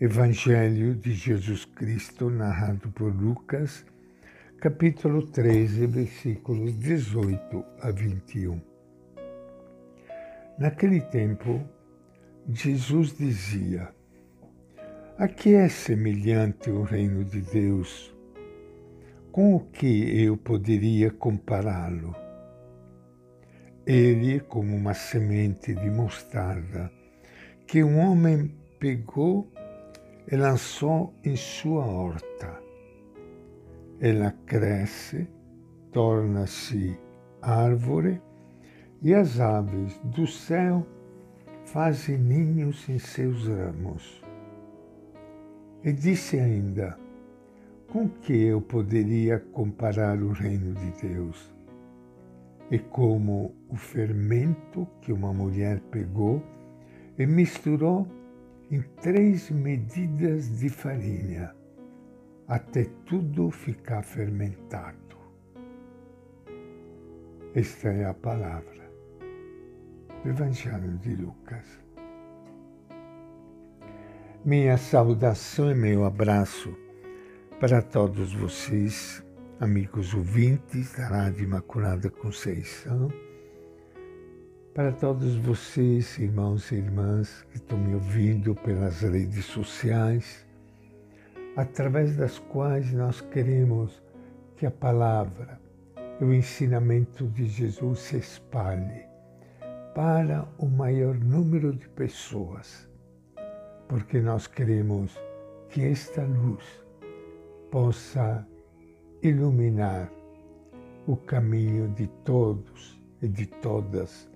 Evangelho de Jesus Cristo, narrado por Lucas, capítulo 13, versículos 18 a 21. Naquele tempo, Jesus dizia: A que é semelhante o reino de Deus? Com o que eu poderia compará-lo? Ele, como uma semente de mostarda, que um homem pegou e lançou em sua horta. Ela cresce, torna-se árvore e as aves do céu fazem ninhos em seus ramos. E disse ainda: Com que eu poderia comparar o reino de Deus? E como o fermento que uma mulher pegou e misturou em três medidas de farinha, até tudo ficar fermentado. Esta é a palavra do Evangelho de Lucas. Minha saudação e meu abraço para todos vocês, amigos ouvintes da Rádio Imaculada Conceição para todos vocês, irmãos e irmãs que estão me ouvindo pelas redes sociais, através das quais nós queremos que a palavra e o ensinamento de Jesus se espalhe para o maior número de pessoas, porque nós queremos que esta luz possa iluminar o caminho de todos e de todas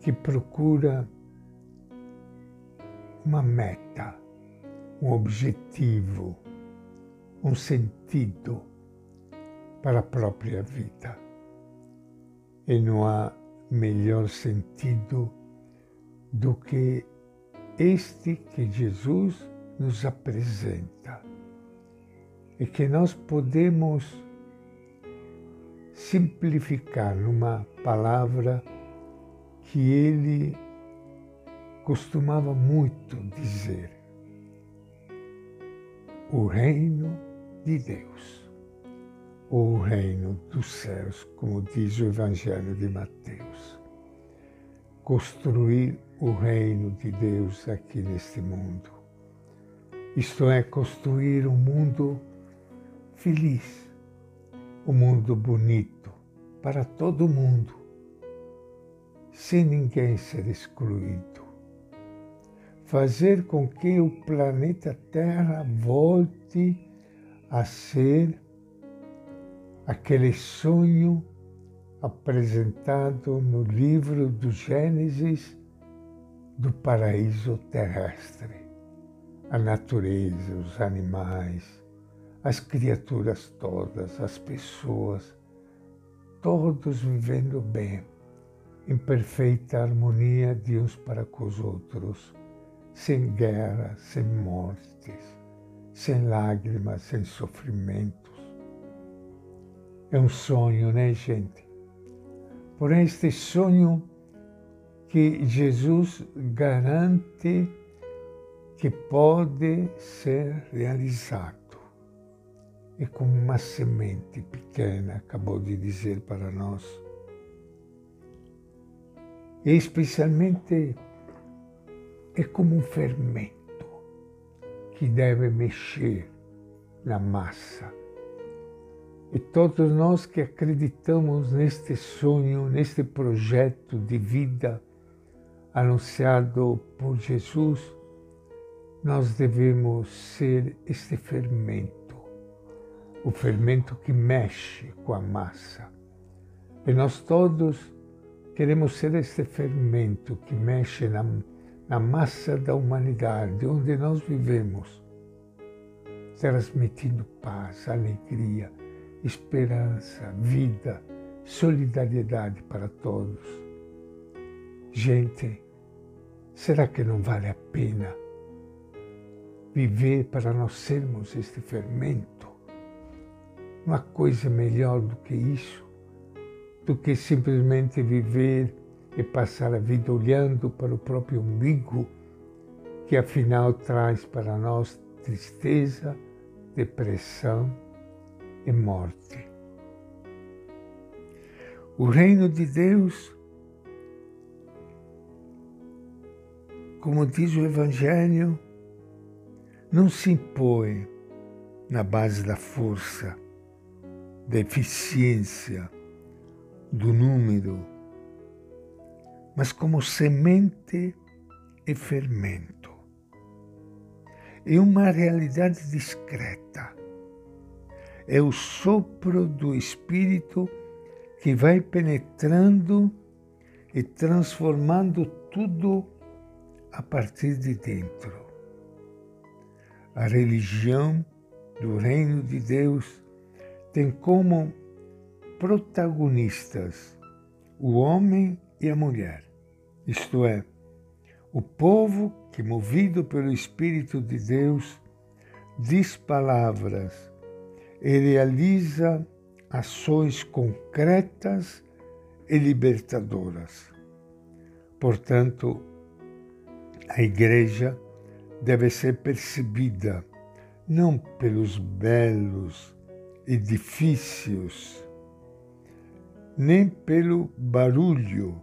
que procura uma meta, um objetivo, um sentido para a própria vida. E não há melhor sentido do que este que Jesus nos apresenta e que nós podemos simplificar numa palavra que ele costumava muito dizer: o reino de Deus, ou o reino dos céus, como diz o Evangelho de Mateus. Construir o reino de Deus aqui neste mundo. Isto é, construir um mundo feliz, um mundo bonito para todo mundo sem ninguém ser excluído. Fazer com que o planeta Terra volte a ser aquele sonho apresentado no livro do Gênesis do paraíso terrestre. A natureza, os animais, as criaturas todas, as pessoas, todos vivendo bem em perfeita harmonia de uns para com os outros, sem guerra, sem mortes, sem lágrimas, sem sofrimentos. É um sonho, né, gente? Porém, este sonho que Jesus garante que pode ser realizado. E como uma semente pequena acabou de dizer para nós, e especialmente é como um fermento que deve mexer na massa. E todos nós que acreditamos neste sonho, neste projeto de vida anunciado por Jesus, nós devemos ser este fermento, o fermento que mexe com a massa. E nós todos Queremos ser este fermento que mexe na, na massa da humanidade, onde nós vivemos, transmitindo paz, alegria, esperança, vida, solidariedade para todos. Gente, será que não vale a pena viver para nós sermos este fermento? Uma coisa melhor do que isso? Do que simplesmente viver e passar a vida olhando para o próprio umbigo, que afinal traz para nós tristeza, depressão e morte. O reino de Deus, como diz o Evangelho, não se impõe na base da força, da eficiência, do número, mas como semente e fermento. É uma realidade discreta. É o sopro do Espírito que vai penetrando e transformando tudo a partir de dentro. A religião do Reino de Deus tem como protagonistas o homem e a mulher, isto é, o povo que, movido pelo Espírito de Deus, diz palavras e realiza ações concretas e libertadoras. Portanto, a Igreja deve ser percebida não pelos belos edifícios, nem pelo barulho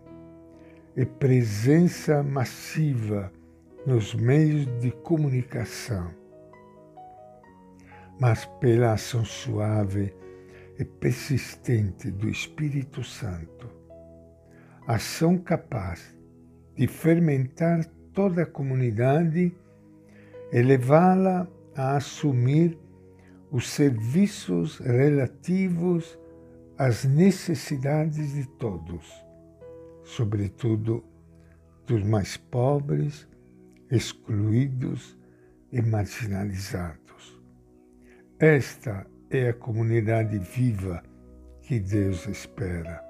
e presença massiva nos meios de comunicação, mas pela ação suave e persistente do Espírito Santo, ação capaz de fermentar toda a comunidade e levá-la a assumir os serviços relativos às necessidades de todos, sobretudo dos mais pobres, excluídos e marginalizados. Esta é a comunidade viva que Deus espera.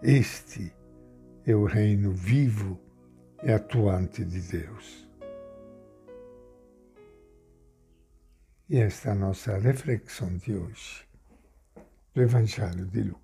Este é o reino vivo e atuante de Deus. E esta é a nossa reflexão de hoje do Evangelho de Lucas.